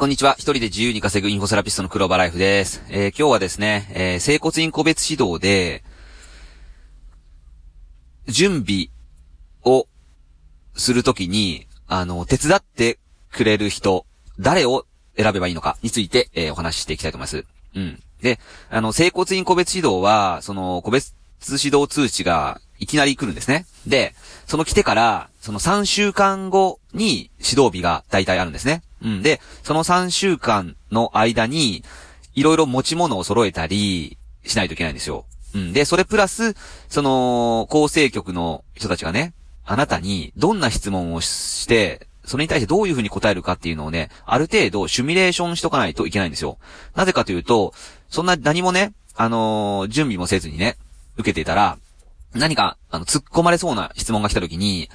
こんにちは。一人で自由に稼ぐインフォセラピストの黒場ライフです。えー、今日はですね、えー、整骨院個別指導で、準備をするときに、あの、手伝ってくれる人、誰を選べばいいのかについて、えー、お話ししていきたいと思います。うん。で、あの、整骨院個別指導は、その、個別指導通知がいきなり来るんですね。で、その来てから、その3週間後に指導日が大体あるんですね。うん。で、その3週間の間に、いろいろ持ち物を揃えたりしないといけないんですよ。うん。で、それプラス、その、構成局の人たちがね、あなたにどんな質問をして、それに対してどういうふうに答えるかっていうのをね、ある程度シミュレーションしとかないといけないんですよ。なぜかというと、そんな何もね、あのー、準備もせずにね、受けていたら、何か、あの、突っ込まれそうな質問が来た時に、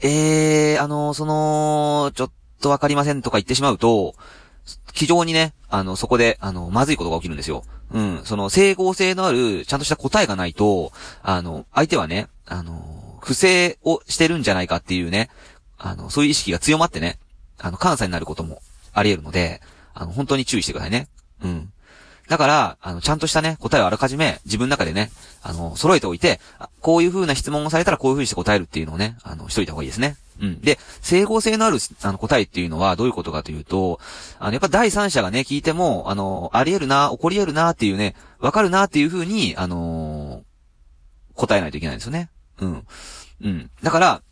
えー、あのー、その、ちょっとわかりませんとか言ってしまうと、非常にね、あの、そこで、あの、まずいことが起きるんですよ。うん、その、整合性のある、ちゃんとした答えがないと、あの、相手はね、あの、不正をしてるんじゃないかっていうね、あの、そういう意識が強まってね、あの、関西になることもあり得るので、あの、本当に注意してくださいね。うん。だから、あの、ちゃんとしたね、答えをあらかじめ自分の中でね、あの、揃えておいて、こういう風な質問をされたらこういう風にして答えるっていうのをね、あの、しといた方がいいですね。うん。で、整合性のある、あの、答えっていうのはどういうことかというと、あの、やっぱ第三者がね、聞いても、あの、あり得るな、起こり得るなっていうね、わかるなっていう風に、あのー、答えないといけないんですよね。うん。うん。だから、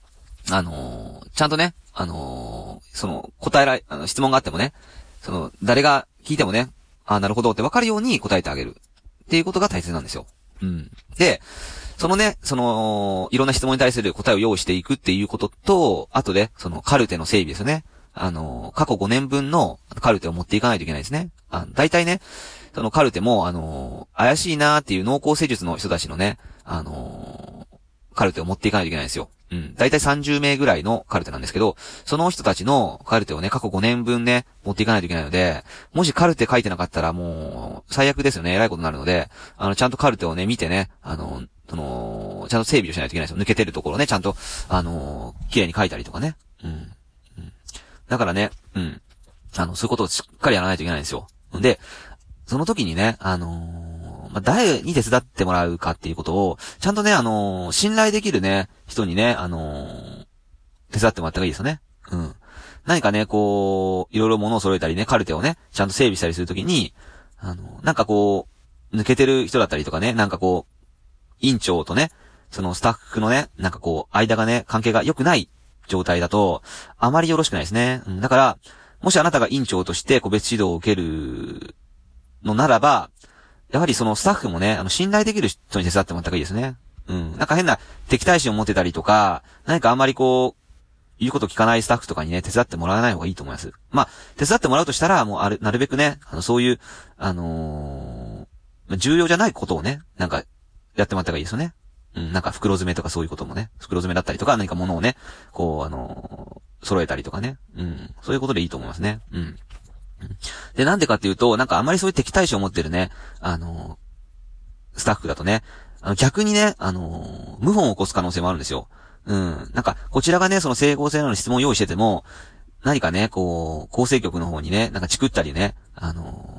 あのー、ちゃんとね、あのー、その、答えられ、あの、質問があってもね、その、誰が聞いてもね、あなるほどってわかるように答えてあげる。っていうことが大切なんですよ。うん。で、そのね、その、いろんな質問に対する答えを用意していくっていうことと、あとで、そのカルテの整備ですよね。あの、過去5年分のカルテを持っていかないといけないですね。あ大体ね、そのカルテも、あの、怪しいなーっていう濃厚施術の人たちのね、あの、カルテを持っていかないといけないんですよ。うん。だいたい30名ぐらいのカルテなんですけど、その人たちのカルテをね、過去5年分ね、持っていかないといけないので、もしカルテ書いてなかったらもう、最悪ですよね。偉いことになるので、あの、ちゃんとカルテをね、見てね、あ、の、ちゃんと整備をしないといけないですよ。抜けてるところね、ちゃんと、あの、綺麗に書いたりとかね。うん。うん。だからね、うん。あの、そういうことをしっかりやらないといけないんですよ。で、その時にね、あのーまあ、誰に手伝ってもらうかっていうことを、ちゃんとね、あのー、信頼できるね、人にね、あのー、手伝ってもらった方がいいですよね。うん。何かね、こう、いろいろ物を揃えたりね、カルテをね、ちゃんと整備したりするときに、あの、なんかこう、抜けてる人だったりとかね、なんかこう、院長とね、そのスタッフのね、なんかこう、間がね、関係が良くない状態だと、あまりよろしくないですね。うん、だから、もしあなたが院長として個別指導を受けるのならば、やはりそのスタッフもね、あの、信頼できる人に手伝ってもらった方がいいですね。うん。なんか変な敵対心を持ってたりとか、何かあんまりこう、言うこと聞かないスタッフとかにね、手伝ってもらわない方がいいと思います。まあ、手伝ってもらうとしたら、もうある、なるべくね、あの、そういう、あのー、重要じゃないことをね、なんか、やってもらった方がいいですよね。うん、なんか袋詰めとかそういうこともね、袋詰めだったりとか、何か物をね、こう、あのー、揃えたりとかね。うん、そういうことでいいと思いますね。うん。で、なんでかっていうと、なんかあまりそういう敵対心を持ってるね、あのスタッフだとね、あの逆にね、あの謀反を起こす可能性もあるんですよ。うん。なんか、こちらがね、その整合性の質問を用意してても、何かね、こう、構成局の方にね、なんかチクったりね、あの、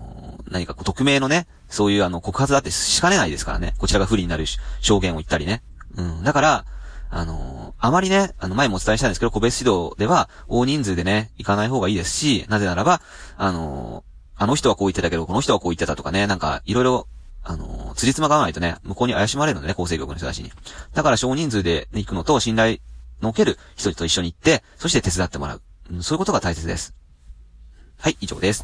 何かこう、匿名のね、そういうあの、告発だってしかねないですからね。こちらが不利になる証言を言ったりね。うん。だから、あのー、あまりね、あの、前もお伝えしたんですけど、個別指導では、大人数でね、行かない方がいいですし、なぜならば、あのー、あの人はこう言ってたけど、この人はこう言ってたとかね、なんか、いろいろ、あのー、辻褄が合わないとね、向こうに怪しまれるのでね、構成局の人たちに。だから少人数で行くのと、信頼のおける人と一緒に行って、そして手伝ってもらう。うん、そういうことが大切です。はい、以上です。